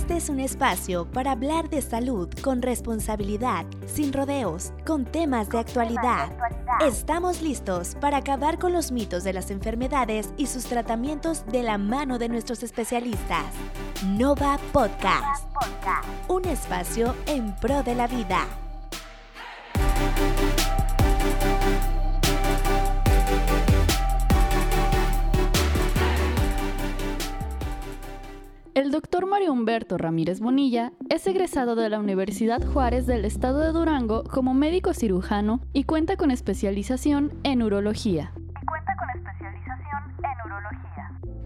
Este es un espacio para hablar de salud con responsabilidad, sin rodeos, con temas de actualidad. Estamos listos para acabar con los mitos de las enfermedades y sus tratamientos de la mano de nuestros especialistas. Nova Podcast, un espacio en pro de la vida. Doctor Mario Humberto Ramírez Bonilla es egresado de la Universidad Juárez del Estado de Durango como médico cirujano y cuenta con especialización en urología.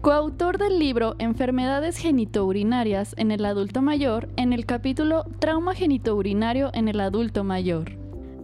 Coautor del libro Enfermedades genitourinarias en el adulto mayor en el capítulo Trauma genitourinario en el adulto mayor.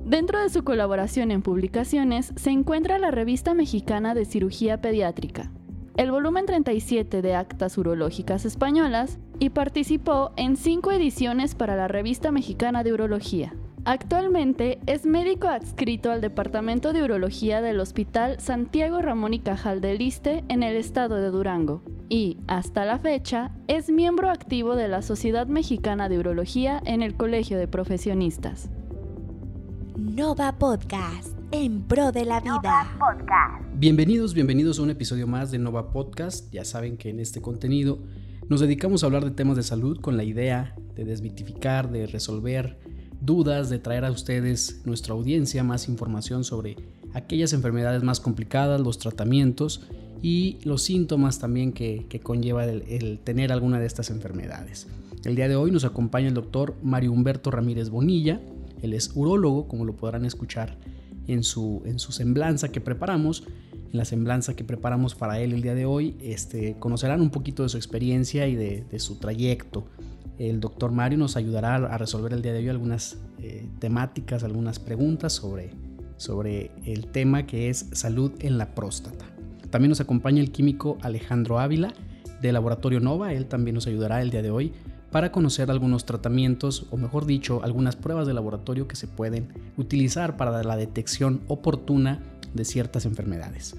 Dentro de su colaboración en publicaciones se encuentra la Revista Mexicana de Cirugía Pediátrica, el volumen 37 de Actas Urológicas Españolas y participó en cinco ediciones para la Revista Mexicana de Urología. Actualmente es médico adscrito al Departamento de Urología del Hospital Santiago Ramón y Cajal del Liste en el estado de Durango y, hasta la fecha, es miembro activo de la Sociedad Mexicana de Urología en el Colegio de Profesionistas. Nova Podcast en pro de la vida. Bienvenidos, bienvenidos a un episodio más de Nova Podcast. Ya saben que en este contenido nos dedicamos a hablar de temas de salud con la idea de desmitificar, de resolver dudas, de traer a ustedes, nuestra audiencia, más información sobre aquellas enfermedades más complicadas, los tratamientos y los síntomas también que, conlleva el, el, tener alguna de estas enfermedades. El día de hoy nos acompaña el doctor Mario Humberto Ramírez Bonilla. Él es urólogo, como lo podrán escuchar en su, en su semblanza que preparamos, en la semblanza que preparamos para él el día de hoy, este, conocerán un poquito de su experiencia y de, su trayecto. El doctor Mario nos ayudará a resolver el día de hoy algunas eh, temáticas, algunas preguntas sobre, sobre el tema que es salud en la próstata. También nos acompaña el químico Alejandro Ávila de Laboratorio Nova, él también nos ayudará el día de hoy para conocer algunos tratamientos o mejor dicho algunas pruebas de laboratorio que se pueden utilizar para la detección oportuna de ciertas enfermedades.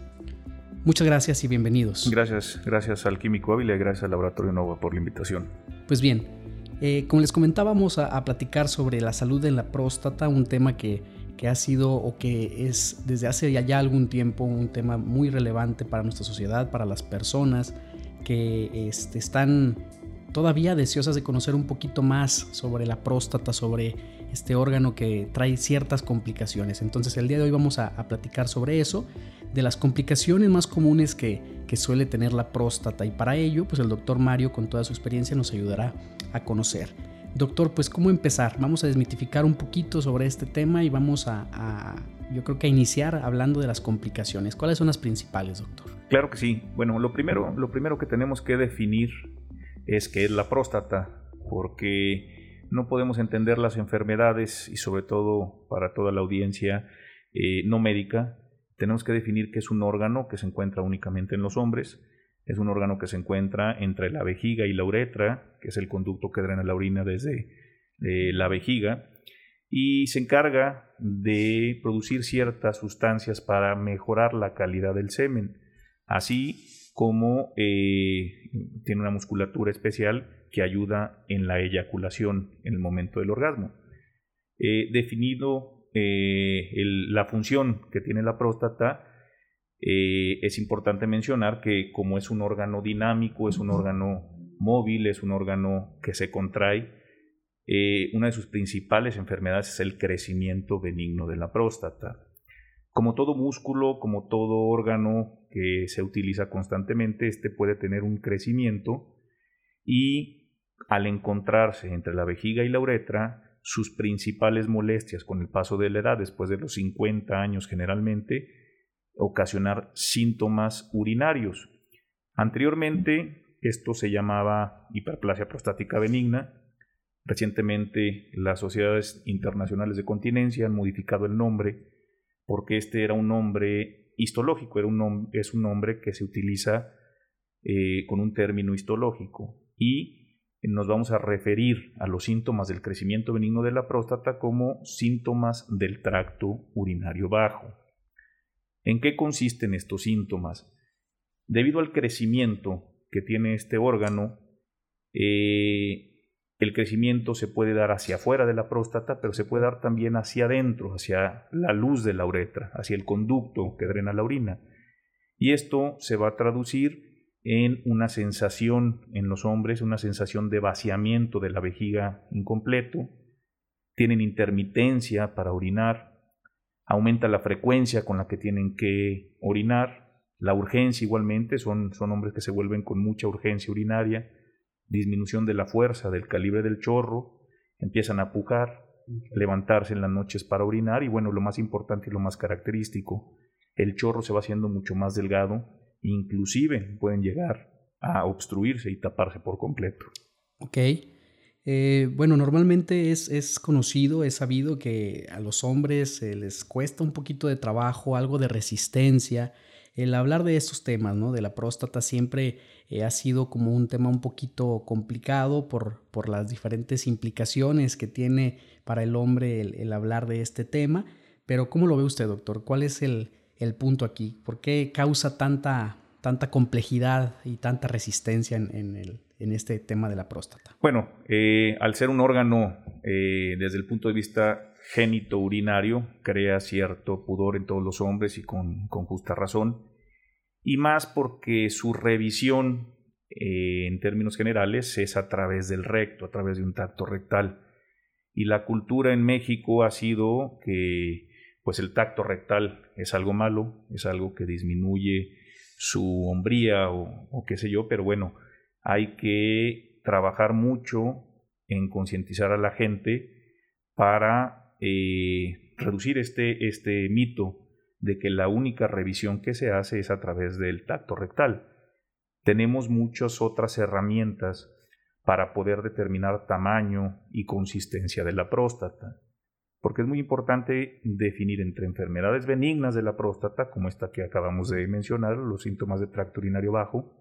Muchas gracias y bienvenidos. Gracias, gracias al Químico Ávila y gracias al Laboratorio Nova por la invitación. Pues bien, eh, como les comentábamos a, a, platicar sobre la salud en la próstata, un tema que, que ha sido o que es desde hace ya, ya algún tiempo un tema muy relevante para nuestra sociedad, para las personas que este, están todavía deseosas de conocer un poquito más sobre la próstata, sobre este órgano que trae ciertas complicaciones. Entonces el día de hoy vamos a, platicar sobre eso, de las complicaciones más comunes que, suele tener la próstata y para ello pues el doctor Mario con toda su experiencia nos ayudará a conocer. Doctor, pues cómo empezar? Vamos a desmitificar un poquito sobre este tema y vamos a, a yo creo que a iniciar hablando de las complicaciones. ¿Cuáles son las principales, doctor? Claro que sí. Bueno, lo primero, lo primero que tenemos que definir es que es la próstata, porque no podemos entender las enfermedades y sobre todo para toda la audiencia eh, no médica, tenemos que definir que es un órgano que se encuentra únicamente en los hombres, es un órgano que se encuentra entre la vejiga y la uretra, que es el conducto que drena la orina desde eh, la vejiga, y se encarga de producir ciertas sustancias para mejorar la calidad del semen. Así como eh, tiene una musculatura especial que ayuda en la eyaculación en el momento del orgasmo. definido eh, la función que tiene la próstata, eh, es importante mencionar que como es un órgano dinámico, es un órgano móvil, es un órgano que se contrae, una de sus principales enfermedades es el crecimiento benigno de la próstata. Como todo músculo, como todo órgano que se utiliza constantemente, este puede tener un crecimiento y al encontrarse entre la vejiga y la uretra, sus principales molestias con el paso de la edad, después de los 50 años generalmente, ocasionar síntomas urinarios. Anteriormente, esto se llamaba hiperplasia prostática benigna. Recientemente, las sociedades internacionales de continencia han modificado el nombre porque este era un nombre histológico, era un es un nombre que se utiliza eh, con un término histológico y nos vamos a referir a los síntomas del crecimiento benigno de la próstata como síntomas del tracto urinario bajo. ¿En qué consisten estos síntomas? Debido al crecimiento que tiene este órgano, eh, el crecimiento se puede dar hacia afuera de la próstata, pero se puede dar también hacia adentro, hacia la luz de la uretra, hacia el conducto que drena la orina. Y esto se va a traducir en una sensación en los hombres, una sensación de vaciamiento de la vejiga incompleto, tienen intermitencia para orinar, aumenta la frecuencia con la que tienen que orinar, la urgencia igualmente, son, son hombres que se vuelven con mucha urgencia urinaria, disminución de la fuerza, del calibre del chorro, empiezan a pujar, levantarse en las noches para orinar y bueno, lo más importante y lo más característico, el chorro se va haciendo mucho más delgado, inclusive pueden llegar a obstruirse y taparse por completo. Ok. Eh, bueno, normalmente es, es, conocido, es sabido que a los hombres les cuesta un poquito de trabajo, algo de resistencia. El hablar de estos temas, ¿no? De la próstata siempre eh, ha sido como un tema un poquito complicado por, por, las diferentes implicaciones que tiene para el hombre el, hablar de este tema. Pero ¿cómo lo ve usted, doctor? ¿Cuál es el, el punto aquí? ¿Por qué causa tanta, tanta complejidad y tanta resistencia en, el, en este tema de la próstata? Bueno, eh, al ser un órgano eh, desde el punto de vista génito urinario, crea cierto pudor en todos los hombres y con, con justa razón, y más porque su revisión eh, en términos generales es a través del recto, a través de un tacto rectal. Y la cultura en México ha sido que pues el tacto rectal es algo malo, es algo que disminuye su hombría o, qué sé yo, pero bueno, hay que trabajar mucho en concientizar a la gente para eh, reducir este, este mito de que la única revisión que se hace es a través del tacto rectal. Tenemos muchas otras herramientas para poder determinar tamaño y consistencia de la próstata porque es muy importante definir entre enfermedades benignas de la próstata, como esta que acabamos de mencionar, los síntomas de tracto urinario bajo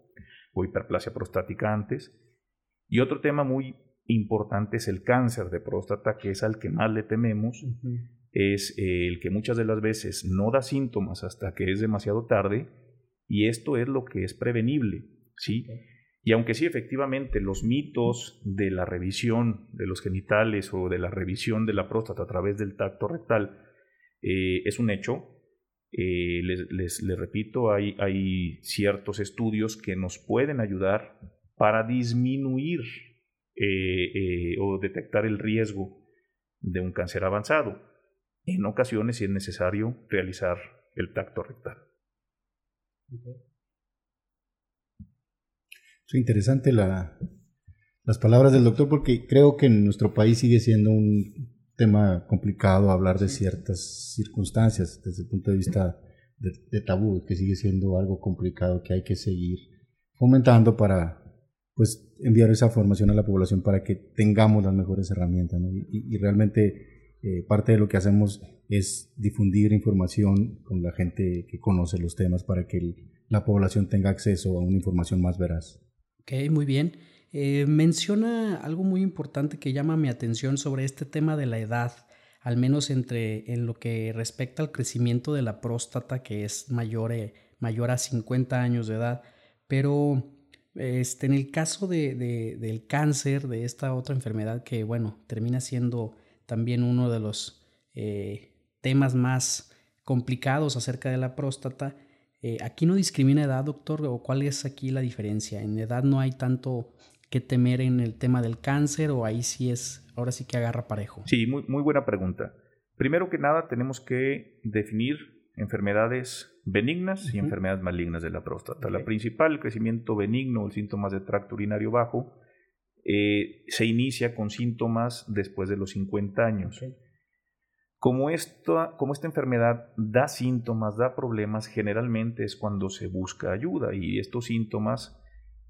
o hiperplasia prostática antes, y otro tema muy importante es el cáncer de próstata, que es al que más le tememos, es el que muchas de las veces no da síntomas hasta que es demasiado tarde, y esto es lo que es prevenible, ¿sí? Y aunque sí, efectivamente, los mitos de la revisión de los genitales o de la revisión de la próstata a través del tacto rectal eh, es un hecho, eh, les, repito, hay, hay, ciertos estudios que nos pueden ayudar para disminuir eh, o detectar el riesgo de un cáncer avanzado. En ocasiones, si es necesario, realizar el tacto rectal. Es interesante la, las palabras del doctor porque creo que en nuestro país sigue siendo un tema complicado hablar de ciertas circunstancias desde el punto de vista de, tabú, que sigue siendo algo complicado que hay que seguir fomentando para pues enviar esa formación a la población para que tengamos las mejores herramientas y, realmente eh, parte de lo que hacemos es difundir información con la gente que conoce los temas para que la población tenga acceso a una información más veraz. Ok, muy bien. Eh, menciona algo muy importante que llama mi atención sobre este tema de la edad, al menos entre, en lo que respecta al crecimiento de la próstata, que es mayor, eh, mayor a 50 años de edad. Pero este, en el caso de, del cáncer, de esta otra enfermedad que, bueno, termina siendo también uno de los eh, temas más complicados acerca de la próstata, eh, ¿Aquí no discrimina edad, doctor? ¿O cuál es aquí la diferencia? ¿En edad no hay tanto que temer en el tema del cáncer o ahí sí es, ahora sí que agarra parejo? Sí, muy, muy buena pregunta. Primero que nada tenemos que definir enfermedades benignas y enfermedades malignas de la próstata. La principal, el crecimiento benigno, el síntomas de tracto urinario bajo, eh, se inicia con síntomas después de los 50 años. Como esta, como esta enfermedad da síntomas, da problemas, generalmente es cuando se busca ayuda y estos síntomas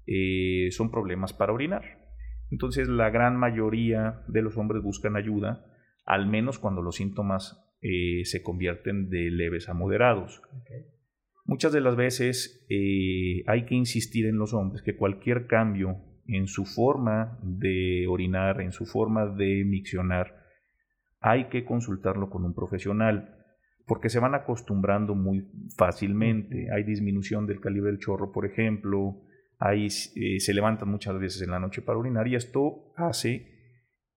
eh, son problemas para orinar. Entonces la gran mayoría de los hombres buscan ayuda, al menos cuando los síntomas eh, se convierten de leves a moderados. Muchas de las veces eh, hay que insistir en los hombres que cualquier cambio en su forma de orinar, en su forma de miccionar, hay que consultarlo con un profesional porque se van acostumbrando muy fácilmente. Hay disminución del calibre del chorro, por ejemplo, hay, eh, se levantan muchas veces en la noche para orinar y esto hace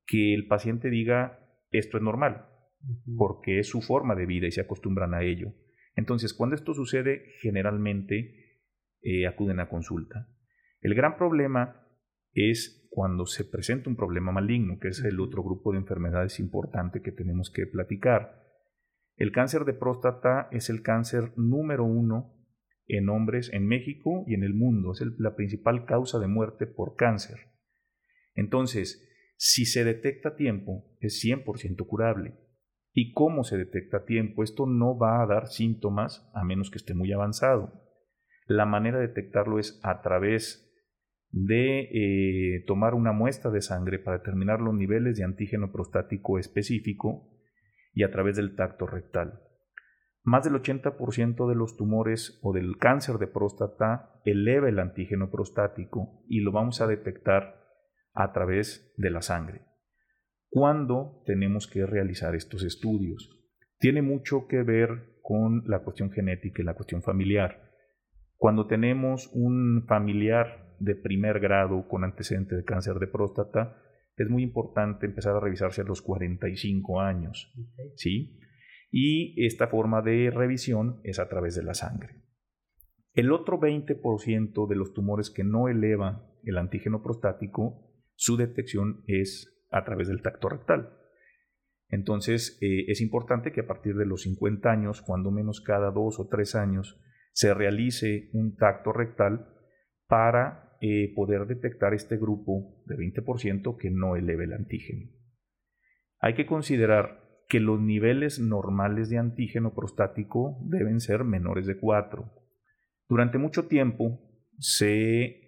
que el paciente diga esto es normal, porque es su forma de vida y se acostumbran a ello. Entonces, cuando esto sucede, generalmente eh, acuden a consulta. El gran problema es cuando se presenta un problema maligno, que es el otro grupo de enfermedades importante que tenemos que platicar. El cáncer de próstata es el cáncer número uno en hombres en México y en el mundo. Es la principal causa de muerte por cáncer. Entonces, si se detecta a tiempo, es 100% curable. ¿Y cómo se detecta a tiempo? Esto no va a dar síntomas a menos que esté muy avanzado. La manera de detectarlo es a través de eh, tomar una muestra de sangre para determinar los niveles de antígeno prostático específico y a través del tacto rectal. Más del 80% de los tumores o del cáncer de próstata eleva el antígeno prostático y lo vamos a detectar a través de la sangre. ¿Cuándo tenemos que realizar estos estudios? Tiene mucho que ver con la cuestión genética y la cuestión familiar. Cuando tenemos un familiar de primer grado con antecedente de cáncer de próstata, es muy importante empezar a revisarse a los 45 años. ¿sí? Y esta forma de revisión es a través de la sangre. El otro 20% de los tumores que no elevan el antígeno prostático su detección es a través del tacto rectal. Entonces, eh, es importante que a partir de los 50 años, cuando menos cada dos o tres años, se realice un tacto rectal para eh, poder detectar este grupo de 20% que no eleve el antígeno. Hay que considerar que los niveles normales de antígeno prostático deben ser menores de 4. Durante mucho tiempo se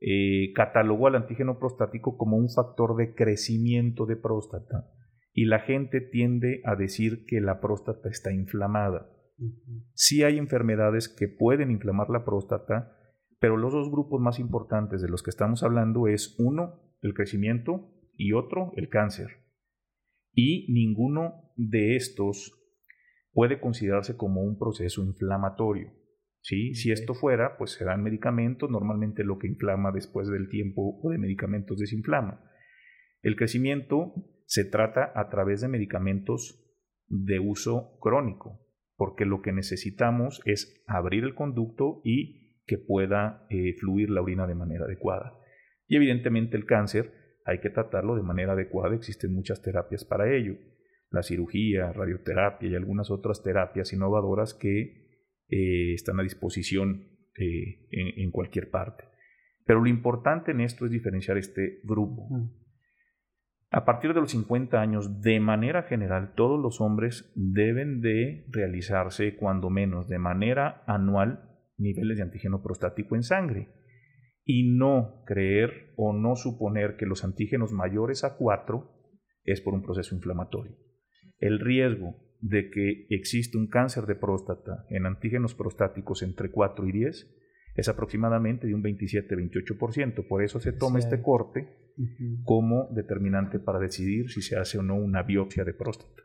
eh, catalogó al antígeno prostático como un factor de crecimiento de próstata y la gente tiende a decir que la próstata está inflamada. Sí hay enfermedades que pueden inflamar la próstata, pero los dos grupos más importantes de los que estamos hablando es uno, el crecimiento y otro, el cáncer. Y ninguno de estos puede considerarse como un proceso inflamatorio. Si esto fuera, pues se dan medicamentos, normalmente lo que inflama después del tiempo o de medicamentos desinflama. El crecimiento se trata a través de medicamentos de uso crónico, porque lo que necesitamos es abrir el conducto y que pueda eh, fluir la orina de manera adecuada. Y evidentemente el cáncer hay que tratarlo de manera adecuada, existen muchas terapias para ello, la cirugía, radioterapia y algunas otras terapias innovadoras que eh, están a disposición eh, en, cualquier parte. Pero lo importante en esto es diferenciar este grupo. A partir de los 50 años, de manera general, todos los hombres deben de realizarse, cuando menos de manera anual, niveles de antígeno prostático en sangre y no creer o no suponer que los antígenos mayores a 4 es por un proceso inflamatorio. El riesgo de que existe un cáncer de próstata en antígenos prostáticos entre 4 y 10 es aproximadamente de un 27-28%. Por eso se toma este corte como determinante para decidir si se hace o no una biopsia de próstata.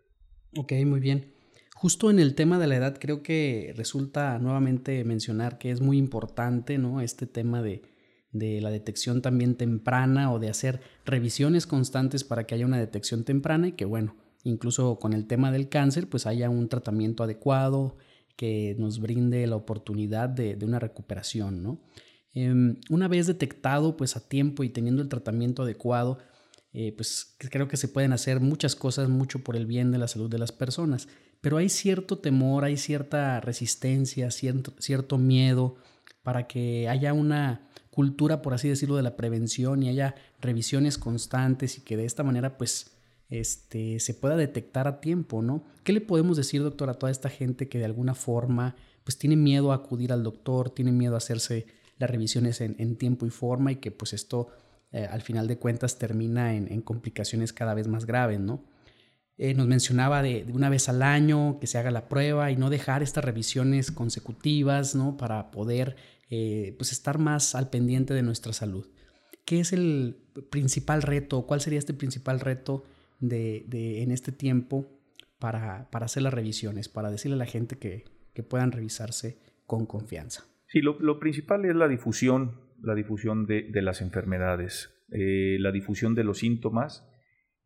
Ok, muy bien. Justo en el tema de la edad creo que resulta nuevamente mencionar que es muy importante ¿no? este tema de, de la detección también temprana o de hacer revisiones constantes para que haya una detección temprana y que bueno, incluso con el tema del cáncer, pues haya un tratamiento adecuado que nos brinde la oportunidad de, una recuperación, ¿no? Em, una vez detectado pues a tiempo y teniendo el tratamiento adecuado, eh, pues creo que se pueden hacer muchas cosas mucho por el bien de la salud de las personas, pero hay cierto temor, hay cierta resistencia, cierto, miedo para que haya una cultura, por así decirlo, de la prevención y haya revisiones constantes y que de esta manera pues este, se pueda detectar a tiempo, ¿no? ¿Qué le podemos decir, doctor, a toda esta gente que de alguna forma pues tiene miedo a acudir al doctor, tiene miedo a hacerse las revisiones en, tiempo y forma y que pues esto eh, al final de cuentas termina en, complicaciones cada vez más graves, ¿no? Eh, nos mencionaba de, una vez al año que se haga la prueba y no dejar estas revisiones consecutivas, ¿no? Para poder eh, pues estar más al pendiente de nuestra salud. ¿Qué es el principal reto? ¿Cuál sería este principal reto de, en este tiempo para, para, hacer las revisiones, para decirle a la gente que, que puedan revisarse con confianza. Sí, lo, lo, principal es la difusión, la difusión de, de las enfermedades, eh, la difusión de los síntomas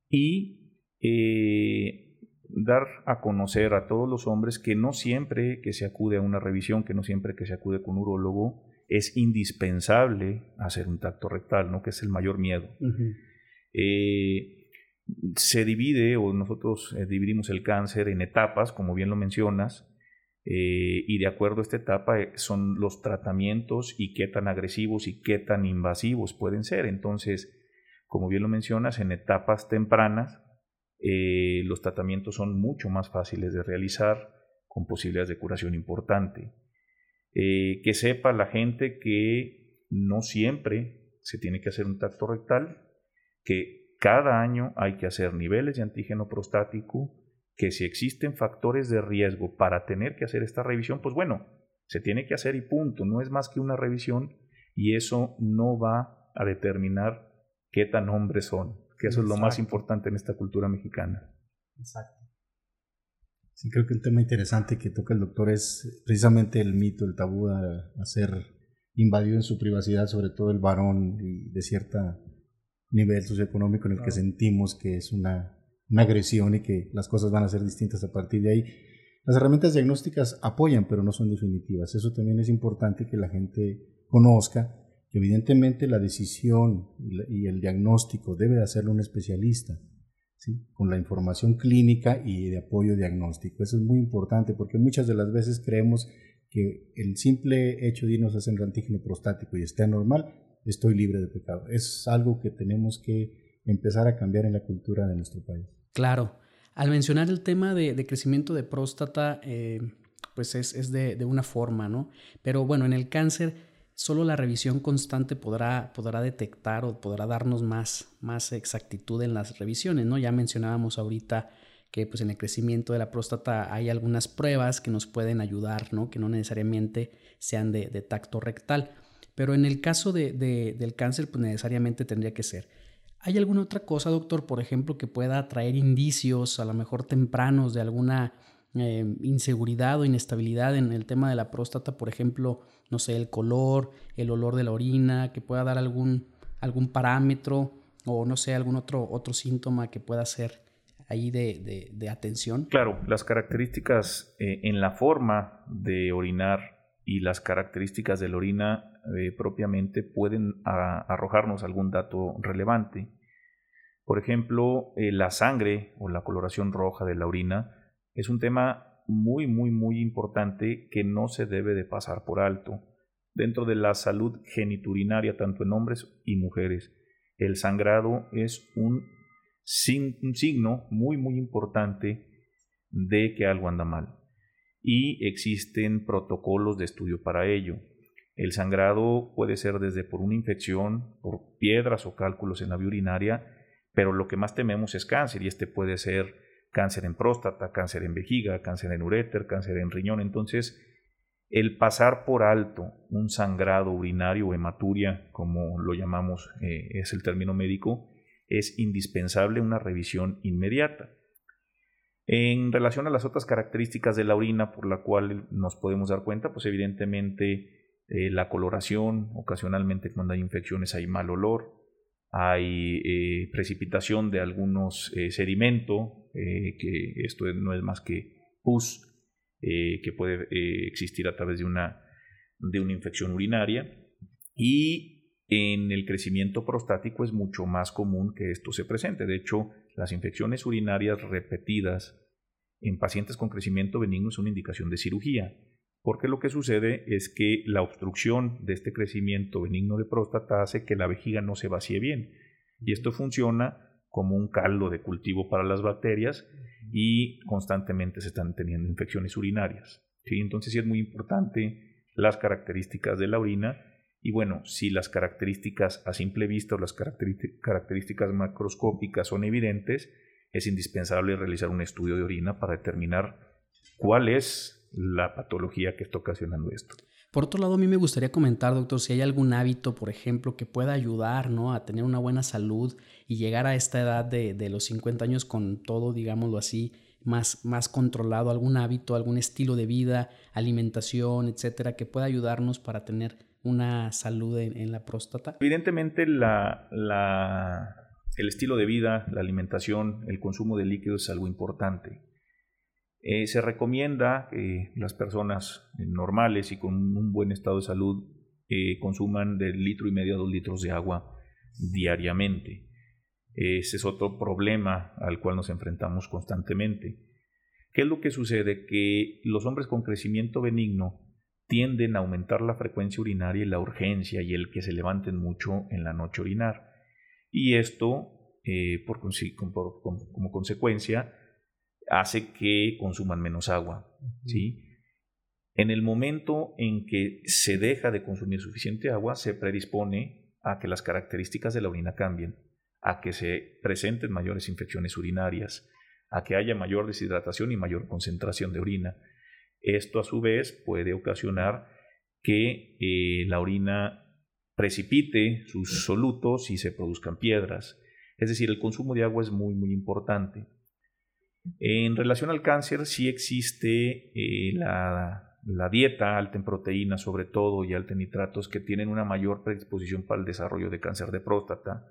y eh, dar a conocer a todos los hombres que no siempre que se acude a una revisión, que no siempre que se acude con un urólogo, es indispensable hacer un tacto rectal, ¿no? que es el mayor miedo. Eh, se divide, o nosotros eh, dividimos el cáncer en etapas, como bien lo mencionas, eh, y de acuerdo a esta etapa son los tratamientos y qué tan agresivos y qué tan invasivos pueden ser. Entonces, como bien lo mencionas, en etapas tempranas los tratamientos son mucho más fáciles de realizar con posibilidades de curación importante. que sepa la gente que no siempre se tiene que hacer un tacto rectal, que cada año hay que hacer niveles de antígeno prostático, que si existen factores de riesgo para tener que hacer esta revisión, pues bueno, se tiene que hacer y punto, no es más que una revisión y eso no va a determinar qué tan hombres son, que eso es lo más importante en esta cultura mexicana. Exacto. Sí, creo que el tema interesante que toca el doctor es precisamente el mito, el tabú a, a ser invadido en su privacidad, sobre todo el varón y de cierta nivel socioeconómico en el que sentimos que es una, una, agresión y que las cosas van a ser distintas a partir de ahí. Las herramientas diagnósticas apoyan, pero no son definitivas. Eso también es importante que la gente conozca, evidentemente la decisión y el diagnóstico debe de hacerlo un especialista, ¿sí? con la información clínica y de apoyo diagnóstico. Eso es muy importante porque muchas de las veces creemos que el simple hecho de irnos a hacer antígeno prostático y esté normal estoy libre de pecado. Es algo que tenemos que empezar a cambiar en la cultura de nuestro país. Claro. Al mencionar el tema de, crecimiento de próstata, eh, pues es, de, una forma, ¿no? Pero bueno, en el cáncer, solo la revisión constante podrá, podrá detectar o podrá darnos más, más exactitud en las revisiones, ¿no? Ya mencionábamos ahorita que pues en el crecimiento de la próstata hay algunas pruebas que nos pueden ayudar, ¿no? Que no necesariamente sean de tacto rectal. Pero en el caso de, del cáncer, pues necesariamente tendría que ser. ¿Hay alguna otra cosa, doctor, por ejemplo, que pueda traer indicios, a lo mejor tempranos, de alguna eh, inseguridad o inestabilidad en el tema de la próstata? Por ejemplo, no sé, el color, el olor de la orina, que pueda dar algún, algún parámetro o no sé, algún otro, otro síntoma que pueda ser ahí de, de, atención. Claro, las características eh, en la forma de orinar y las características de la orina eh, propiamente pueden arrojarnos algún dato relevante. Por ejemplo, eh, la sangre o la coloración roja de la orina es un tema muy, muy, muy importante que no se debe de pasar por alto. Dentro de la salud geniturinaria, tanto en hombres y mujeres, el sangrado es un, un signo muy, muy importante de que algo anda mal y existen protocolos de estudio para ello. El sangrado puede ser desde por una infección, por piedras o cálculos en la vía urinaria, pero lo que más tememos es cáncer y este puede ser cáncer en próstata, cáncer en vejiga, cáncer en uréter, cáncer en riñón. Entonces, el pasar por alto un sangrado urinario o hematuria, como lo llamamos, eh, es el término médico, es indispensable una revisión inmediata. En relación a las otras características de la orina por la cual nos podemos dar cuenta, pues evidentemente eh, la coloración, ocasionalmente cuando hay infecciones hay mal olor, hay eh, precipitación de algunos eh, sedimento, que esto no es más que pus, que puede existir a través de una, de una infección urinaria, y en el crecimiento prostático es mucho más común que esto se presente. De hecho, las infecciones urinarias repetidas en pacientes con crecimiento benigno es una indicación de cirugía, porque lo que sucede es que la obstrucción de este crecimiento benigno de próstata hace que la vejiga no se vacíe bien. Y esto funciona como un caldo de cultivo para las bacterias y constantemente se están teniendo infecciones urinarias. ¿sí? Entonces sí es muy importante las características de la orina y bueno, si las características a simple vista o las características macroscópicas son evidentes, es indispensable realizar un estudio de orina para determinar cuál es la patología que está ocasionando esto. Por otro lado, a mí me gustaría comentar, doctor, si hay algún hábito, por ejemplo, que pueda ayudar ¿no? a tener una buena salud y llegar a esta edad de, de los 50 años con todo, digámoslo así, más, más controlado, algún hábito, algún estilo de vida, alimentación, etcétera, que pueda ayudarnos para tener una salud en, la próstata? Evidentemente, la, el estilo de vida, la alimentación, el consumo de líquidos es algo importante. Eh, se recomienda que las personas normales y con un buen estado de salud eh, consuman de litro y medio a dos litros de agua diariamente. Ese es otro problema al cual nos enfrentamos constantemente. ¿Qué es lo que sucede? Que los hombres con crecimiento benigno tienden a aumentar la frecuencia urinaria y la urgencia y el que se levanten mucho en la noche a orinar. Y esto, eh, por, como consecuencia, hace que consuman menos agua. ¿sí? En el momento en que se deja de consumir suficiente agua, se predispone a que las características de la orina cambien, a que se presenten mayores infecciones urinarias, a que haya mayor deshidratación y mayor concentración de orina. Esto a su vez puede ocasionar que eh, la orina precipite sus solutos y se produzcan piedras. Es decir, el consumo de agua es muy, muy importante. En relación al cáncer, sí existe eh, la, la, dieta alta en proteínas, sobre todo, y alta en nitratos, que tienen una mayor predisposición para el desarrollo de cáncer de próstata.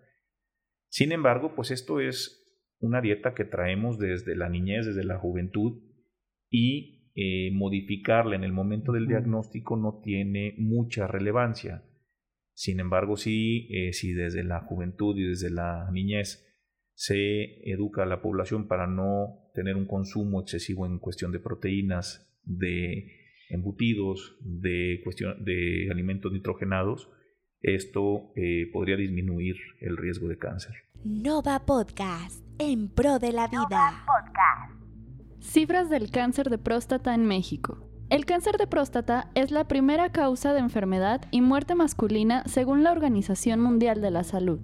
Sin embargo, pues esto es una dieta que traemos desde la niñez, desde la juventud, y eh, modificarla en el momento del diagnóstico no tiene mucha relevancia. Sin embargo, sí, eh, si desde la juventud y desde la niñez se educa a la población para no tener un consumo excesivo en cuestión de proteínas, de embutidos, de, cuestión, de alimentos nitrogenados, esto eh, podría disminuir el riesgo de cáncer. Nova Podcast, en pro de la vida. Cifras del cáncer de próstata en México. El cáncer de próstata es la primera causa de enfermedad y muerte masculina según la Organización Mundial de la Salud.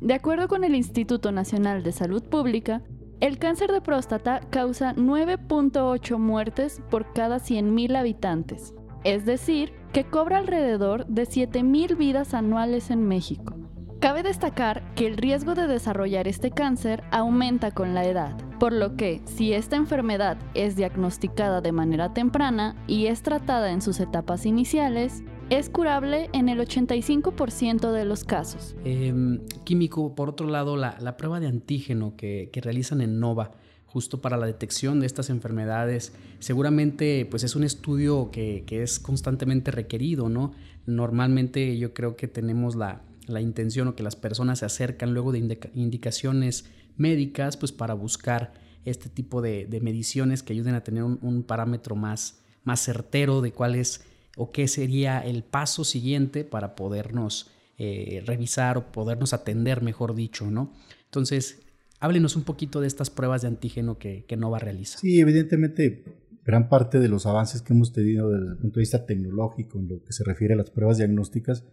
De acuerdo con el Instituto Nacional de Salud Pública, el cáncer de próstata causa 9.8 muertes por cada 100.000 habitantes, es decir, que cobra alrededor de 7.000 vidas anuales en México. Cabe destacar que el riesgo de desarrollar este cáncer aumenta con la edad, por lo que si esta enfermedad es diagnosticada de manera temprana y es tratada en sus etapas iniciales, es curable en el 85% de los casos. Em, químico, por otro lado, la, prueba de antígeno que, realizan en NOVA, justo para la detección de estas enfermedades, seguramente pues es un estudio que, que es constantemente requerido, ¿no? Normalmente yo creo que tenemos la, la intención o que las personas se acercan luego de indicaciones médicas, pues para buscar este tipo de, mediciones que ayuden a tener un, parámetro más, más certero de cuál es o qué sería el paso siguiente para podernos eh, revisar o podernos atender, mejor dicho, ¿no? Entonces, háblenos un poquito de estas pruebas de antígeno que, que Nova realiza. Sí, evidentemente, gran parte de los avances que hemos tenido desde el punto de vista tecnológico en lo que se refiere a las pruebas diagnósticas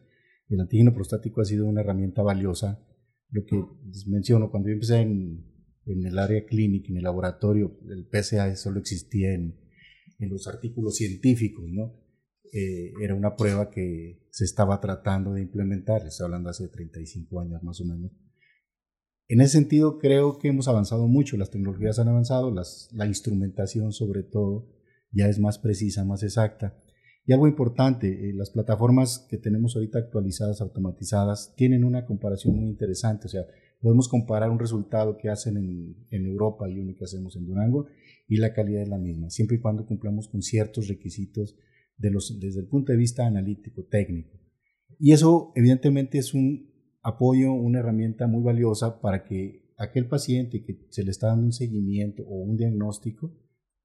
el antígeno prostático ha sido una herramienta valiosa. Lo que les menciono, cuando yo empecé en, el área clínica, en el laboratorio, el PSA solo existía en, los artículos científicos, ¿no? Eh, era una prueba que se estaba tratando de implementar, estoy hablando hace 35 años más o menos. En ese sentido, creo que hemos avanzado mucho, las tecnologías han avanzado, la instrumentación sobre todo ya es más precisa, más exacta. Y algo importante, eh, las plataformas que tenemos ahorita actualizadas, automatizadas, tienen una comparación muy interesante. O sea, podemos comparar un resultado que hacen en, en, Europa y uno que hacemos en Durango y la calidad es la misma, siempre y cuando cumplamos con ciertos requisitos de los, desde el punto de vista analítico, técnico. Y eso evidentemente es un apoyo, una herramienta muy valiosa para que aquel paciente que se le está dando un seguimiento o un diagnóstico,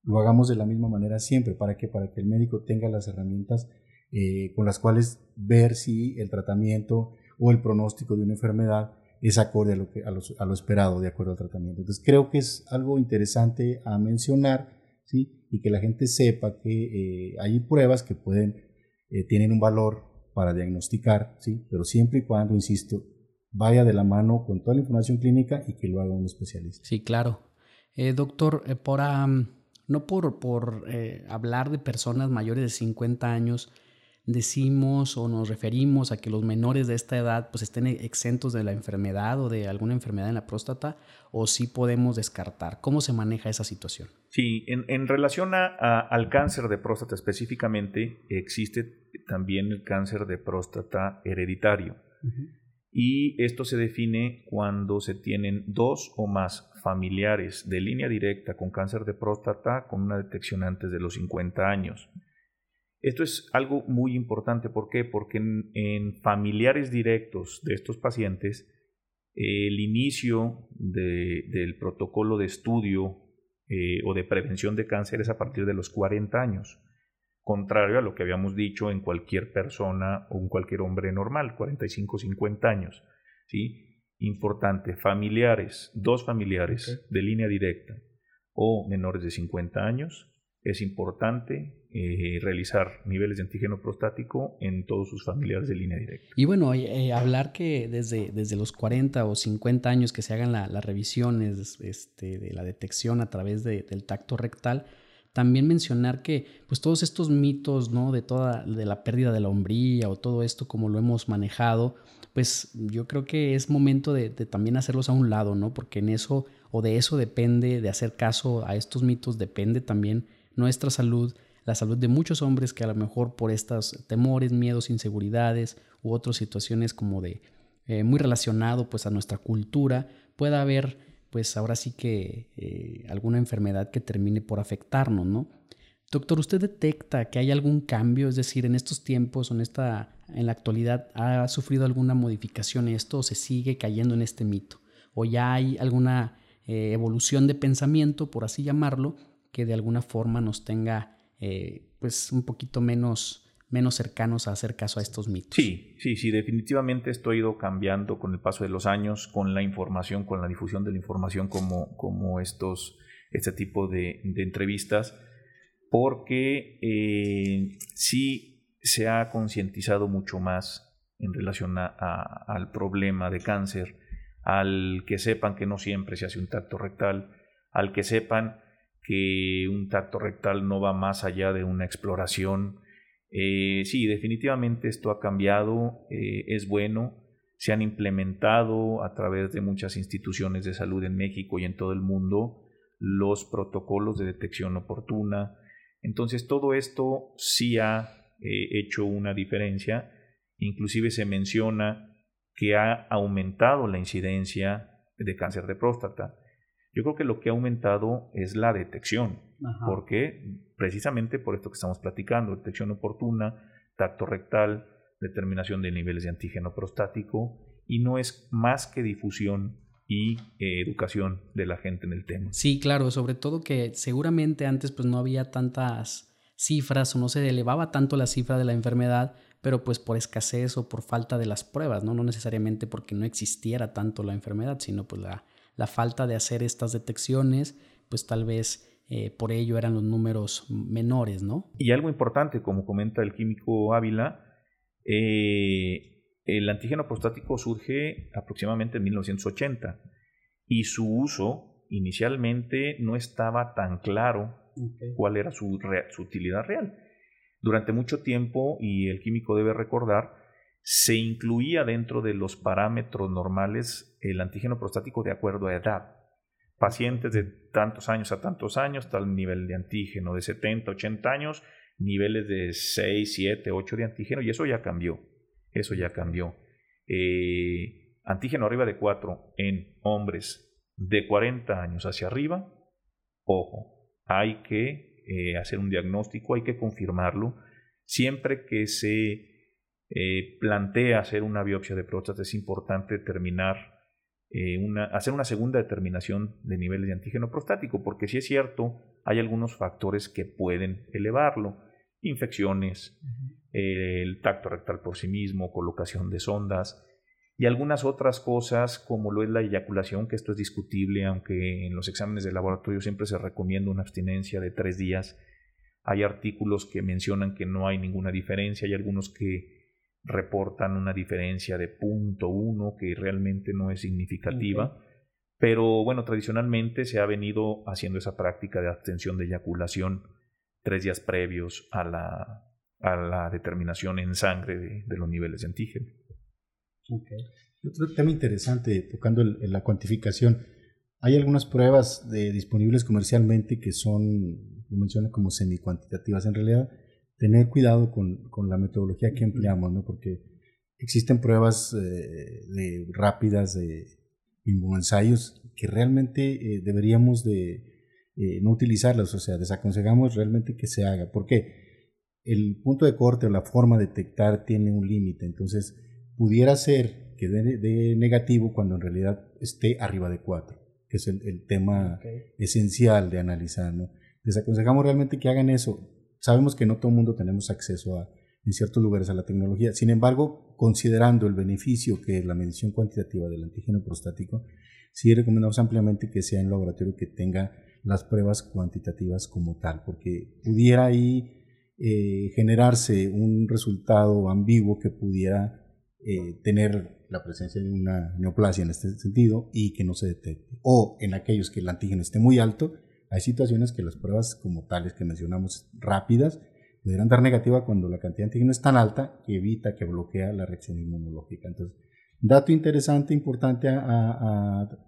lo hagamos de la misma manera siempre. ¿Para que Para que el médico tenga las herramientas eh, con las cuales ver si el tratamiento o el pronóstico de una enfermedad es acorde a lo, que, a, lo esperado de acuerdo al tratamiento. Entonces creo que es algo interesante a mencionar y que la gente sepa que eh, hay pruebas que pueden, eh, tienen un valor para diagnosticar, ¿sí? pero siempre y cuando, insisto, vaya de la mano con toda la información clínica y que lo haga un especialista. Sí, claro. doctor, por no por, por eh, hablar de personas mayores de 50 años, decimos o nos referimos a que los menores de esta edad pues estén exentos de la enfermedad o de alguna enfermedad en la próstata o sí podemos descartar. ¿Cómo se maneja esa situación? Sí, en, relación a, al cáncer de próstata específicamente, existe también el cáncer de próstata hereditario. y esto se define cuando se tienen dos o más familiares de línea directa con cáncer de próstata con una detección antes de los 50 años. Esto es algo muy importante, ¿por qué? Porque en, familiares directos de estos pacientes, el inicio del protocolo de estudio eh, o de prevención de cáncer es a partir de los 40 años, contrario a lo que habíamos dicho en cualquier persona o en cualquier hombre normal, 45 50 años. ¿sí? Importante, familiares, dos familiares de línea directa o menores de 50 años, es importante eh, realizar niveles de antígeno prostático en todos sus familiares de línea directa. Y bueno, eh, hablar que desde, desde los 40 o 50 años que se hagan las revisiones este, de la detección a través del tacto rectal, también mencionar que pues todos estos mitos, ¿no? De toda, de la pérdida de la hombría o todo esto como lo hemos manejado, pues yo creo que es momento de, de, también hacerlos a un lado, ¿no? Porque en eso o de eso depende, de hacer caso a estos mitos, depende también nuestra salud, la salud de muchos hombres que a lo mejor por estos temores, miedos, inseguridades u otras situaciones como de eh, muy relacionado pues a nuestra cultura, pueda haber pues ahora sí que eh, alguna enfermedad que termine por afectarnos, ¿no? Doctor, ¿usted detecta que hay algún cambio? Es decir, en estos tiempos en, esta, en la actualidad, ¿ha sufrido alguna modificación esto o se sigue cayendo en este mito? ¿O ya hay alguna eh, evolución de pensamiento, por así llamarlo, que de alguna forma nos tenga eh, pues un poquito menos, menos cercanos a hacer caso a estos mitos. Sí, sí, sí, definitivamente esto ha ido cambiando con el paso de los años, con la información, con la difusión de la información como, como estos, este tipo de, entrevistas, porque eh, sí se ha concientizado mucho más en relación al problema de cáncer, al que sepan que no siempre se hace un tacto rectal, al que sepan que un tacto rectal no va más allá de una exploración. Eh, sí, definitivamente esto ha cambiado, eh, es bueno, se han implementado a través de muchas instituciones de salud en México y en todo el mundo los protocolos de detección oportuna. Entonces todo esto sí ha eh, hecho una diferencia, inclusive se menciona que ha aumentado la incidencia de cáncer de próstata. Yo creo que lo que ha aumentado es la detección. ¿Por qué? Precisamente por esto que estamos platicando, detección oportuna, tacto rectal, determinación de niveles de antígeno prostático, y no es más que difusión y eh, educación de la gente en el tema. Sí, claro, sobre todo que seguramente antes pues no había tantas cifras o no se elevaba tanto la cifra de la enfermedad, pero pues por escasez o por falta de las pruebas, ¿no? No necesariamente porque no existiera tanto la enfermedad, sino pues la, la falta de hacer estas detecciones, pues tal vez eh, por ello eran los números menores, ¿no? Y algo importante, como comenta el químico Ávila, eh, el antígeno prostático surge aproximadamente en 1980 y su uso inicialmente no estaba tan claro cuál era su, su utilidad real. Durante mucho tiempo, y el químico debe recordar, se incluía dentro de los parámetros normales el antígeno prostático de acuerdo a edad. Pacientes de tantos años a tantos años, tal nivel de antígeno de 70, 80 años, niveles de 6, 7, 8 de antígeno, y eso ya cambió. Eso ya cambió. Eh, antígeno arriba de 4 en hombres de 40 años hacia arriba, ojo, hay que eh, hacer un diagnóstico, hay que confirmarlo. Siempre que se eh, plantea hacer una biopsia de próstata, es importante determinar, eh, una, hacer una segunda determinación de niveles de antígeno prostático, porque si es cierto, hay algunos factores que pueden elevarlo, infecciones, el tacto rectal por sí mismo, colocación de sondas, y algunas otras cosas como lo es la eyaculación, que esto es discutible, aunque en los exámenes de laboratorio siempre se recomienda una abstinencia de tres días. Hay artículos que mencionan que no hay ninguna diferencia, hay algunos que reportan una diferencia de punto uno que realmente no es significativa. Pero bueno, tradicionalmente se ha venido haciendo esa práctica de abstención de eyaculación tres días previos a la, a la determinación en sangre de, los niveles de antígeno. Otro tema interesante, tocando la cuantificación. Hay algunas pruebas de, disponibles comercialmente que son, menciona como semi-cuantitativas. En realidad, tener cuidado con, con la metodología que empleamos, ¿no? Porque existen pruebas de, rápidas de ensayos que realmente deberíamos de no utilizarlas, o sea, desaconsejamos realmente que se haga. ¿Por qué? El punto de corte o la forma de detectar tiene un límite, entonces pudiera ser que dé negativo cuando en realidad esté arriba de 4, que es el, tema esencial de analizar. ¿no? Desaconsejamos realmente que hagan eso. Sabemos que no todo el mundo tenemos acceso a, en ciertos lugares a la tecnología. Sin embargo, considerando el beneficio que es la medición cuantitativa del antígeno prostático, sí recomendamos ampliamente que sea en laboratorio que tenga las pruebas cuantitativas como tal, porque pudiera ahí eh, generarse un resultado ambiguo que pudiera eh, tener la presencia de una neoplasia en este sentido y que no se detecte. O en aquellos que el antígeno esté muy alto, hay situaciones que las pruebas como tales que mencionamos rápidas pudieran dar negativa cuando la cantidad de antígeno es tan alta que evita, que bloquea la reacción inmunológica. Entonces, dato interesante, importante a,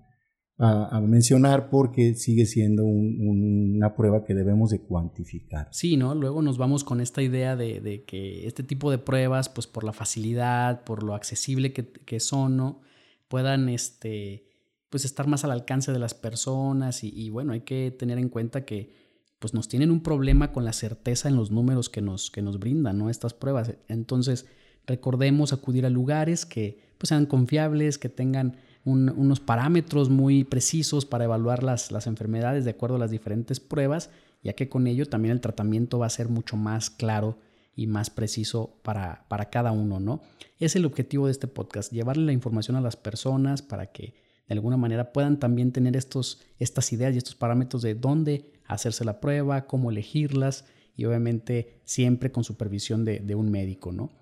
mencionar porque sigue siendo una prueba que debemos de cuantificar. Sí, ¿no? Luego nos vamos con esta idea de, que este tipo de pruebas, pues por la facilidad, por lo accesible que, son, ¿no? Puedan, este, pues estar más al alcance de las personas y, bueno, hay que tener en cuenta que pues nos tienen un problema con la certeza en los números que nos, que nos brindan, ¿no? Estas pruebas. Entonces, recordemos acudir a lugares que pues sean confiables, que tengan unos parámetros muy precisos para evaluar las, las enfermedades de acuerdo a las diferentes pruebas, ya que con ello también el tratamiento va a ser mucho más claro y más preciso para, para cada uno, ¿no? Es el objetivo de este podcast, llevarle la información a las personas para que de alguna manera puedan también tener estos, estas ideas y estos parámetros de dónde hacerse la prueba, cómo elegirlas y obviamente siempre con supervisión de, de un médico, ¿no?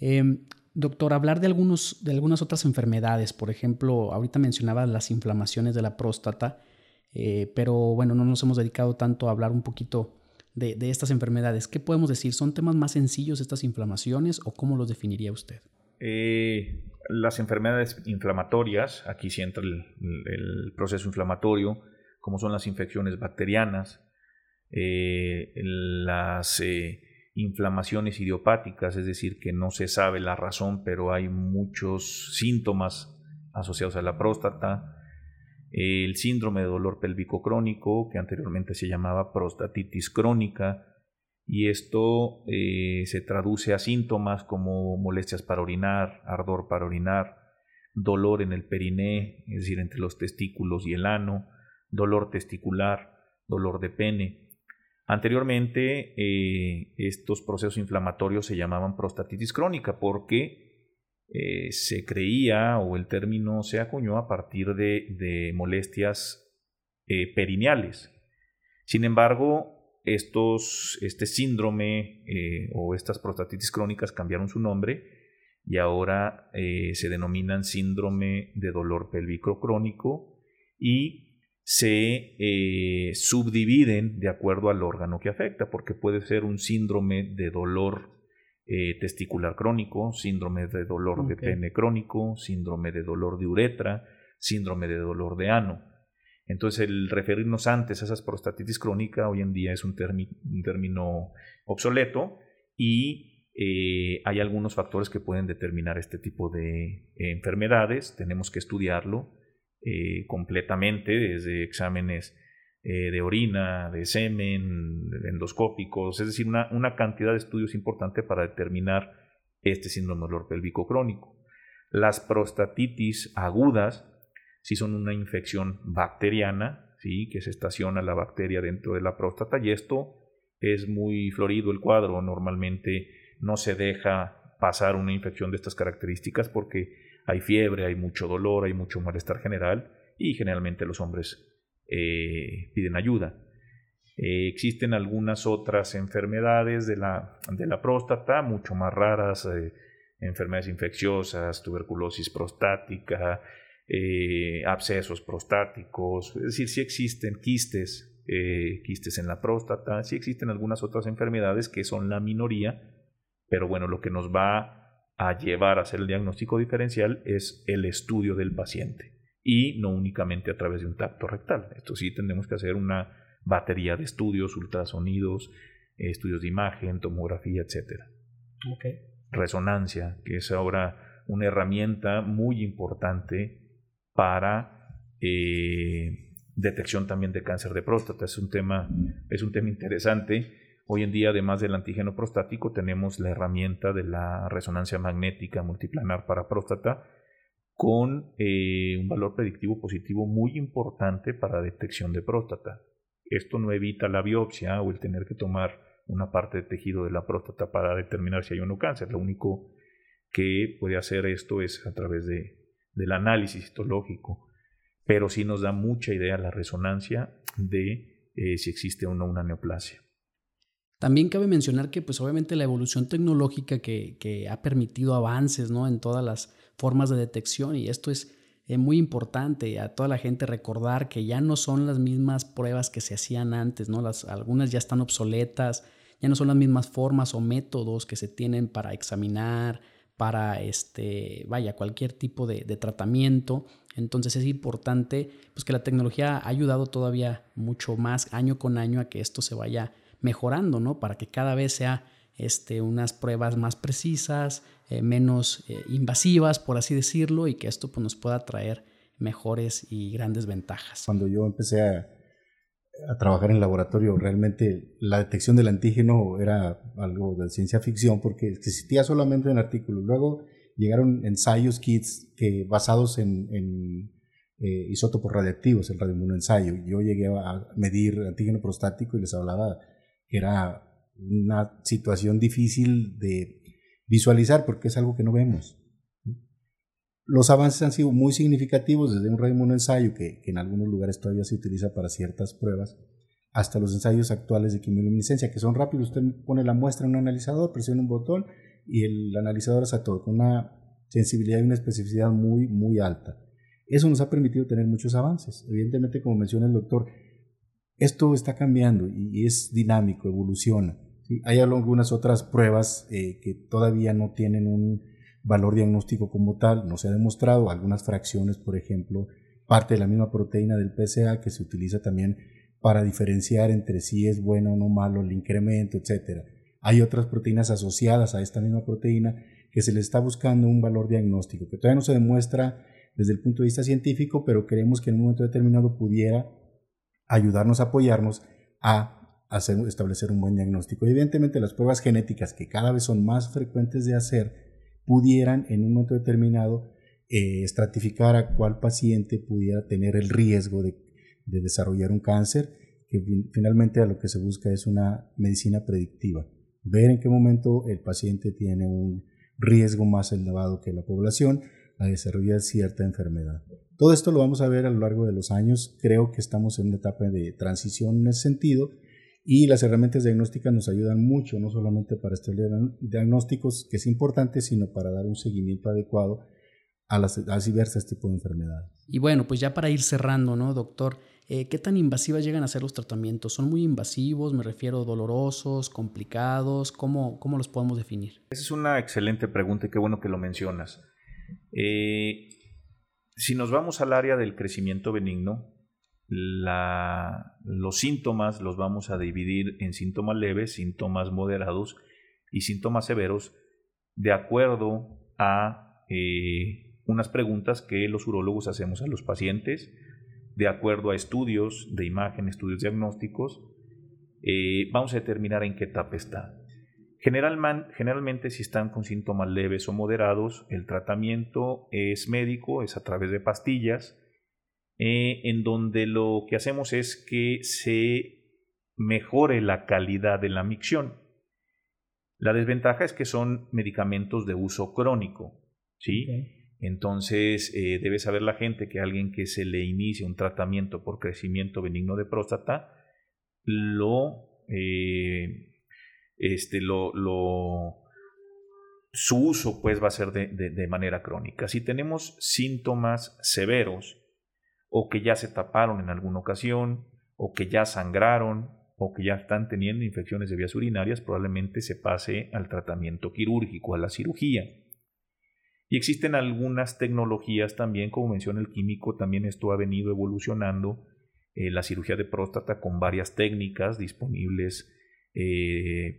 Em, Doctor, hablar de, algunos, de algunas otras enfermedades, por ejemplo, ahorita mencionaba las inflamaciones de la próstata, eh, pero bueno, no nos hemos dedicado tanto a hablar un poquito de, estas enfermedades. ¿Qué podemos decir? ¿Son temas más sencillos estas inflamaciones o cómo los definiría usted? Eh, las enfermedades inflamatorias, aquí sí entra el, proceso inflamatorio, como son las infecciones bacterianas, eh, las inflamaciones idiopáticas, es decir, que no se sabe la razón, pero hay muchos síntomas asociados a la próstata, el síndrome de dolor pélvico crónico, que anteriormente se llamaba prostatitis crónica, y esto eh, se traduce a síntomas como molestias para orinar, ardor para orinar, dolor en el periné, es decir, entre los testículos y el ano, dolor testicular, dolor de pene, Anteriormente, eh, estos procesos inflamatorios se llamaban prostatitis crónica porque eh, se creía o el término se acuñó a partir de, molestias perineales. Sin embargo, estos, este síndrome o estas prostatitis crónicas cambiaron su nombre y ahora se denominan síndrome de dolor pélvico crónico y se eh, subdividen de acuerdo al órgano que afecta, porque puede ser un síndrome de dolor eh, testicular crónico, síndrome de dolor de pene crónico, síndrome de dolor de uretra, síndrome de dolor de ano. Entonces, el referirnos antes a esas prostatitis crónica hoy en día es un, término obsoleto y eh, hay algunos factores que pueden determinar este tipo de enfermedades. Tenemos que estudiarlo eh, completamente, desde exámenes eh, de orina, de semen, endoscópicos, es decir, una, una, cantidad de estudios importante para determinar este síndrome dolor pélvico crónico. Las prostatitis agudas, si son una infección bacteriana, ¿sí? que se estaciona la bacteria dentro de la próstata, y esto es muy florido el cuadro, normalmente no se deja pasar una infección de estas características porque hay fiebre, hay mucho dolor, hay mucho malestar general y generalmente los hombres eh, piden ayuda. Eh, existen algunas otras enfermedades de la, de la próstata, mucho más raras, eh, enfermedades infecciosas, tuberculosis prostática, abscesos prostáticos, es decir, sí existen quistes, quistes en la próstata, sí existen algunas otras enfermedades que son la minoría, pero bueno, lo que nos va a llevar a hacer el diagnóstico diferencial es el estudio del paciente y no únicamente a través de un tacto rectal. Esto sí tenemos que hacer una batería de estudios, ultrasonidos, estudios de imagen, tomografía, etc. Resonancia, que es ahora una herramienta muy importante para eh, detección también de cáncer de próstata. Es un tema, es un tema interesante. Hoy en día, además del antígeno prostático, tenemos la herramienta de la resonancia magnética multiplanar para próstata con eh, un valor predictivo positivo muy importante para detección de próstata. Esto no evita la biopsia o el tener que tomar una parte de tejido de la próstata para determinar si hay o no cáncer. Lo único que puede hacer esto es a través de, del análisis histológico, pero sí nos da mucha idea la resonancia de eh, si existe o no una neoplasia. También cabe mencionar que, pues obviamente, la evolución tecnológica que, ha permitido avances ¿no? en todas las formas de detección, y esto es es muy importante a toda la gente recordar que ya no son las mismas pruebas que se hacían antes, ¿no? Las, algunas ya están obsoletas, ya no son las mismas formas o métodos que se tienen para examinar, para este, vaya, cualquier tipo de, tratamiento. Entonces es importante pues, que la tecnología ha ayudado todavía mucho más año con año a que esto se vaya mejorando, ¿no? Para que cada vez sea este, unas pruebas más precisas, eh, menos eh, invasivas, por así decirlo, y que esto pues, nos pueda traer mejores y grandes ventajas. Cuando yo empecé a, a trabajar en laboratorio, realmente la detección del antígeno era algo de ciencia ficción porque existía solamente en artículos. Luego llegaron ensayos, kits que basados en, eh, isótopos radiactivos, el radioinmunoensayo. Yo llegué a medir antígeno prostático y les hablaba que era una situación difícil de visualizar porque es algo que no vemos. Los avances han sido muy significativos desde un radioinmunoensayo que, que en algunos lugares todavía se utiliza para ciertas pruebas hasta los ensayos actuales de quimioluminiscencia que son rápidos. Usted pone la muestra en un analizador, presiona un botón y el analizador hace todo con una sensibilidad y una especificidad muy, muy alta. Eso nos ha permitido tener muchos avances. Evidentemente, como menciona el doctor, esto está cambiando y es dinámico, evoluciona. Hay algunas otras pruebas eh, que todavía no tienen un valor diagnóstico como tal, no se ha demostrado, algunas fracciones, por ejemplo, parte de la misma proteína del PSA que se utiliza también para diferenciar entre si es bueno o no malo el incremento, etc. Hay otras proteínas asociadas a esta misma proteína que se le está buscando un valor diagnóstico, que todavía no se demuestra desde el punto de vista científico, pero creemos que en un momento determinado pudiera ayudarnos apoyarnos a hacer, establecer un buen diagnóstico. evidentemente las pruebas genéticas que cada vez son más frecuentes de hacer pudieran en un momento determinado eh, estratificar a cuál paciente pudiera tener el riesgo de, de desarrollar un cáncer, que finalmente a lo que se busca es una medicina predictiva, ver en qué momento el paciente tiene un riesgo más elevado que la población a desarrollar cierta enfermedad. Todo esto lo vamos a ver a lo largo de los años. Creo que estamos en una etapa de transición en ese sentido y las herramientas diagnósticas nos ayudan mucho, no solamente para establecer diagnósticos, que es importante, sino para dar un seguimiento adecuado a las, diversas tipos de enfermedades. Y bueno, pues ya para ir cerrando, ¿no, doctor? Eh, ¿Qué tan invasivas llegan a ser los tratamientos? ¿Son muy invasivos? Me refiero dolorosos, complicados. ¿Cómo, cómo los podemos definir? Esa es una excelente pregunta y qué bueno que lo mencionas. Eh, si nos vamos al área del crecimiento benigno, los síntomas los vamos a dividir en síntomas leves, síntomas moderados y síntomas severos de acuerdo a eh, unas preguntas que los urólogos hacemos a los pacientes, de acuerdo a estudios de imagen, estudios diagnósticos, eh, vamos a determinar en qué etapa está. generalmente si están con síntomas leves o moderados, el tratamiento es médico, es a través de pastillas, eh, en donde lo que hacemos es que se mejore la calidad de la micción. La desventaja es que son medicamentos de uso crónico, ¿sí? Entonces, eh, debe saber la gente que alguien que se le inicia un tratamiento por crecimiento benigno de próstata, lo, eh, este, lo, lo, su uso pues va a ser de, de manera crónica. Si tenemos síntomas severos, o que ya se taparon en alguna ocasión, o que ya sangraron, o que ya están teniendo infecciones de vías urinarias, probablemente se pase al tratamiento quirúrgico, a la cirugía. Y existen algunas tecnologías también, como menciona el químico, también esto ha venido evolucionando, eh, la cirugía de próstata con varias técnicas disponibles eh,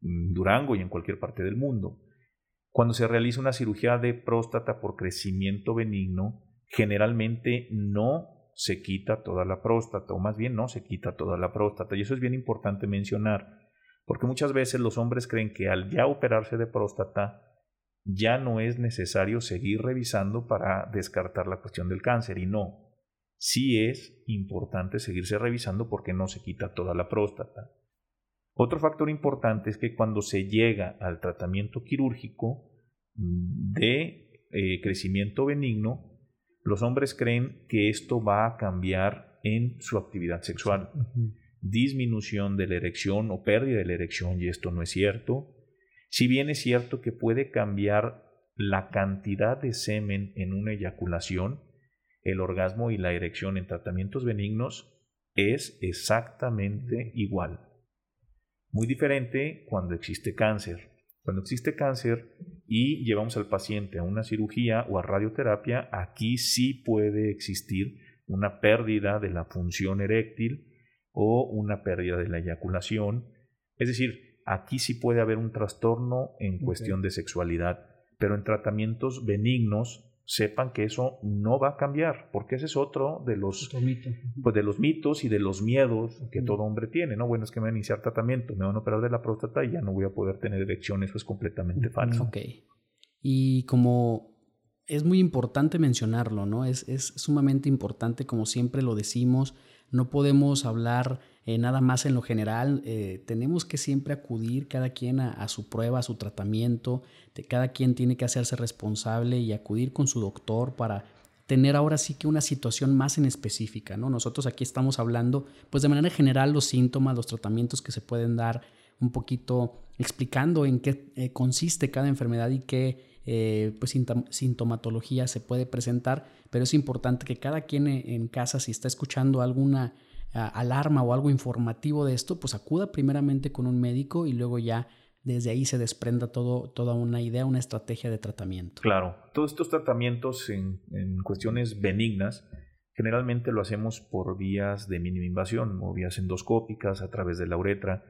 en Durango y en cualquier parte del mundo. Cuando se realiza una cirugía de próstata por crecimiento benigno, generalmente no se quita toda la próstata, o más bien no se quita toda la próstata. Y eso es bien importante mencionar, porque muchas veces los hombres creen que al ya operarse de próstata, ya no es necesario seguir revisando para descartar la cuestión del cáncer. Y no, sí es importante seguirse revisando porque no se quita toda la próstata. Otro factor importante es que cuando se llega al tratamiento quirúrgico de eh, crecimiento benigno, los hombres creen que esto va a cambiar en su actividad sexual. Disminución de la erección o pérdida de la erección, y esto no es cierto. Si bien es cierto que puede cambiar la cantidad de semen en una eyaculación, el orgasmo y la erección en tratamientos benignos es exactamente igual. Muy diferente cuando existe cáncer. Cuando existe cáncer y llevamos al paciente a una cirugía o a radioterapia, aquí sí puede existir una pérdida de la función eréctil o una pérdida de la eyaculación. Es decir, aquí sí puede haber un trastorno en cuestión de sexualidad, pero en tratamientos benignos sepan que eso no va a cambiar, porque ese es otro de los, pues de los mitos y de los miedos que todo hombre tiene, ¿no? Bueno, es que me van a iniciar tratamiento, me van a operar de la próstata y ya no voy a poder tener erección, eso es completamente falso. Ok. Y como es muy importante mencionarlo, ¿no? Es, es sumamente importante, como siempre lo decimos, no podemos hablar eh, nada más en lo general, eh, tenemos que siempre acudir cada quien a, su prueba, a su tratamiento, de cada quien tiene que hacerse responsable y acudir con su doctor para tener ahora sí que una situación más en específica, ¿no? Nosotros aquí estamos hablando, pues de manera general, los síntomas, los tratamientos que se pueden dar, un poquito explicando en qué eh, consiste cada enfermedad y qué pues sintomatología se puede presentar, pero es importante que cada quien en casa, si está escuchando alguna alarma o algo informativo de esto, pues acuda primeramente con un médico y luego ya desde ahí se desprenda todo, toda una idea, una estrategia de tratamiento. Claro, todos estos tratamientos en, en cuestiones benignas generalmente lo hacemos por vías de mínima invasión o vías endoscópicas a través de la uretra.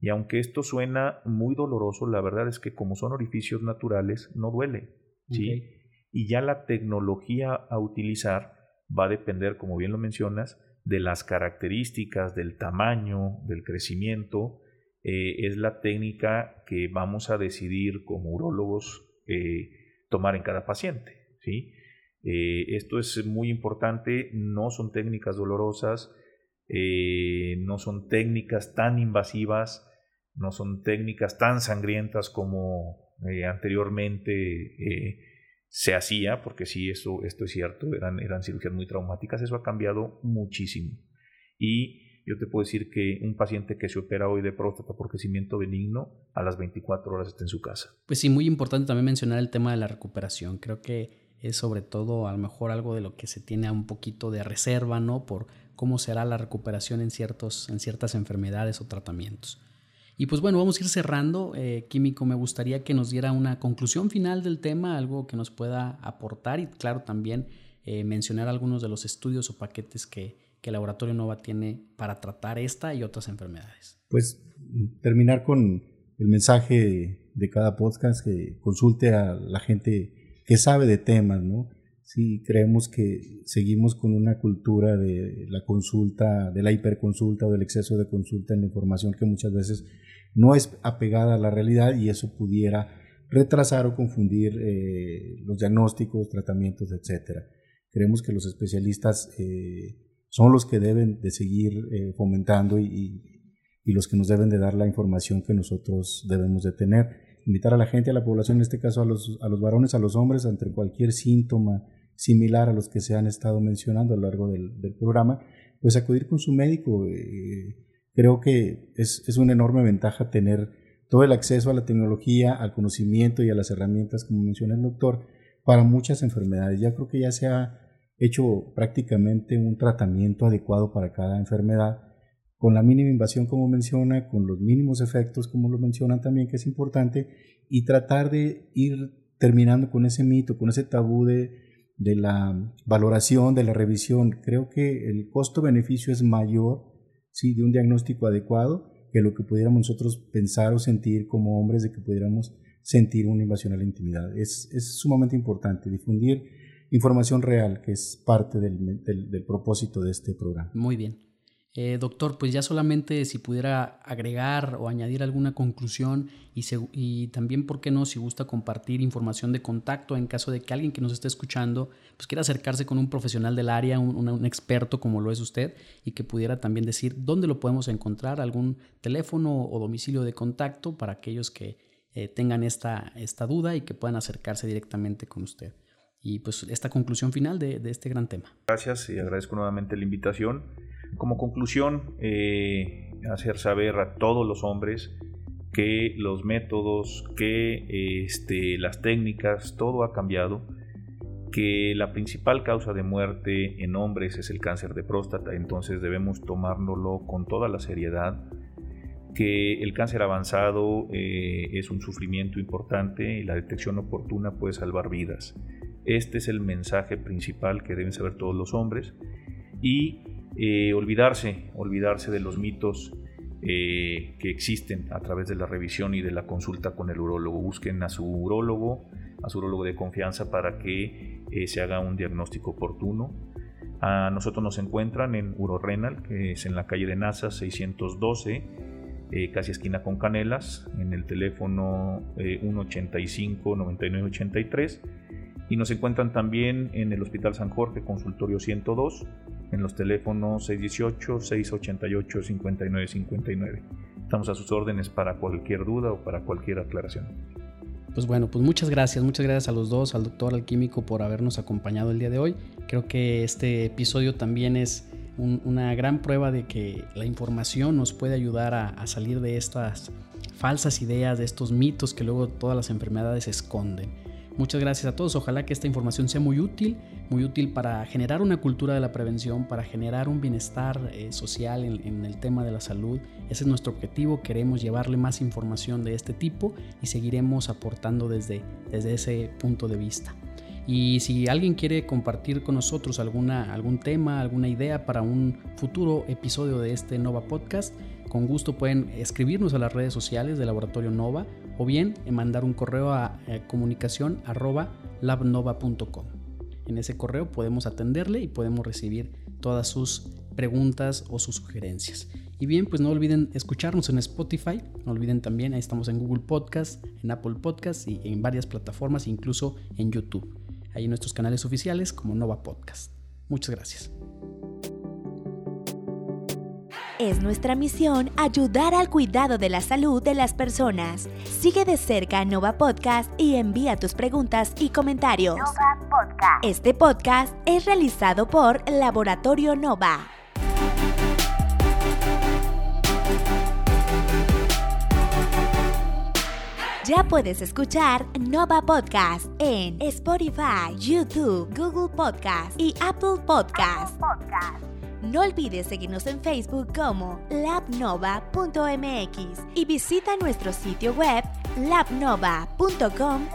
Y aunque esto suena muy doloroso, la verdad es que como son orificios naturales, no duele. ¿sí? Y ya la tecnología a utilizar va a depender, como bien lo mencionas, de las características, del tamaño, del crecimiento, eh, es la técnica que vamos a decidir como urólogos eh, tomar en cada paciente. ¿sí? Eh, esto es muy importante, no son técnicas dolorosas, no son técnicas tan invasivas, no son técnicas tan sangrientas como anteriormente se hacía, porque sí, eso, esto es cierto, eran, eran cirugías muy traumáticas, eso ha cambiado muchísimo. Y yo te puedo decir que un paciente que se opera hoy de próstata por crecimiento benigno, a las 24 horas está en su casa. Pues sí, muy importante también mencionar el tema de la recuperación. Creo que es sobre todo a lo mejor algo de lo que se tiene un poquito de reserva, ¿no? Por cómo será la recuperación en, ciertos, en ciertas enfermedades o tratamientos. Y pues bueno, vamos a ir cerrando. Eh, Químico, me gustaría que nos diera una conclusión final del tema, algo que nos pueda aportar y claro también eh, mencionar algunos de los estudios o paquetes que, que el Laboratorio Nova tiene para tratar esta y otras enfermedades. Pues terminar con el mensaje de cada podcast que consulte a la gente que sabe de temas, ¿no? Sí, creemos que seguimos con una cultura de la consulta, de la hiperconsulta o del exceso de consulta en la información que muchas veces no es apegada a la realidad y eso pudiera retrasar o confundir eh, los diagnósticos, tratamientos, etc. Creemos que los especialistas eh, son los que deben de seguir eh, fomentando y, y, los que nos deben de dar la información que nosotros debemos de tener. Invitar a la gente, a la población, en este caso a los, a los varones, a los hombres, ante cualquier síntoma similar a los que se han estado mencionando a lo largo del, programa, pues acudir con su médico. Creo que es, es una enorme ventaja tener todo el acceso a la tecnología, al conocimiento y a las herramientas, como menciona el doctor, para muchas enfermedades. Ya creo que ya se ha hecho prácticamente un tratamiento adecuado para cada enfermedad, con la mínima invasión, como menciona, con los mínimos efectos, como lo mencionan también, que es importante, y tratar de ir terminando con ese mito, con ese tabú de, de la valoración, de la revisión. Creo que el costo-beneficio es mayor ¿sí? de un diagnóstico adecuado que lo que pudiéramos nosotros pensar o sentir como hombres de que pudiéramos sentir una invasión a la intimidad. Es, es sumamente importante difundir información real, que es parte del, del, propósito de este programa. Muy bien. Eh, doctor, pues ya solamente si pudiera agregar o añadir alguna conclusión y, también, ¿por qué no? Si gusta compartir información de contacto en caso de que alguien que nos esté escuchando pues quiera acercarse con un profesional del área, un, experto como lo es usted y que pudiera también decir dónde lo podemos encontrar, algún teléfono o domicilio de contacto para aquellos que eh, tengan esta, esta duda y que puedan acercarse directamente con usted. Y pues esta conclusión final de este gran tema. Gracias y agradezco nuevamente la invitación. Como conclusión, eh, hacer saber a todos los hombres que los métodos, que este, las técnicas, todo ha cambiado, que la principal causa de muerte en hombres es el cáncer de próstata, entonces debemos tomárnoslo con toda la seriedad que el cáncer avanzado eh, es un sufrimiento importante y la detección oportuna puede salvar vidas. Este es el mensaje principal que deben saber todos los hombres y eh, olvidarse, olvidarse de los mitos eh, que existen a través de la revisión y de la consulta con el urólogo. Busquen a su urólogo, a su urólogo de confianza para que se haga un diagnóstico oportuno. Nosotros nos encuentran en Urorenal, que es en la calle de NASA 612 eh, casi esquina con Canelas, en el teléfono 185-9983. Eh, y nos encuentran también en el Hospital San Jorge, consultorio 102, en los teléfonos 618-688-5959. Estamos a sus órdenes para cualquier duda o para cualquier aclaración. Pues bueno, pues muchas gracias, muchas gracias a los dos, al doctor, al químico por habernos acompañado el día de hoy. Creo que este episodio también es una gran prueba de que la información nos puede ayudar a, salir de estas falsas ideas, de estos mitos que luego todas las enfermedades esconden. Muchas gracias a todos. Ojalá que esta información sea muy útil, muy útil para generar una cultura de la prevención, para generar un bienestar eh, social en, el tema de la salud. Ese es nuestro objetivo. Queremos llevarle más información de este tipo y seguiremos aportando desde, desde ese punto de vista. Y si alguien quiere compartir con nosotros alguna, algún tema, alguna idea para un futuro episodio de este Nova Podcast, con gusto pueden escribirnos a las redes sociales de Laboratorio Nova o bien mandar un correo a, eh, comunicación labnova.com. En ese correo podemos atenderle y podemos recibir todas sus preguntas o sus sugerencias. Y bien, pues no olviden escucharnos en Spotify, no olviden también, ahí estamos en Google Podcast, en Apple Podcast y en varias plataformas, incluso en YouTube ahí en nuestros canales oficiales como Nova Podcast. Muchas gracias. Es nuestra misión ayudar al cuidado de la salud de las personas. Sigue de cerca Nova Podcast y envía tus preguntas y comentarios. Nova Podcast. Este podcast es realizado por Laboratorio Nova. Ya puedes escuchar Nova Podcast en Spotify, YouTube, Google Podcast y Apple Podcast. No olvides seguirnos en Facebook como labnova.mx y visita nuestro sitio web labnova.com.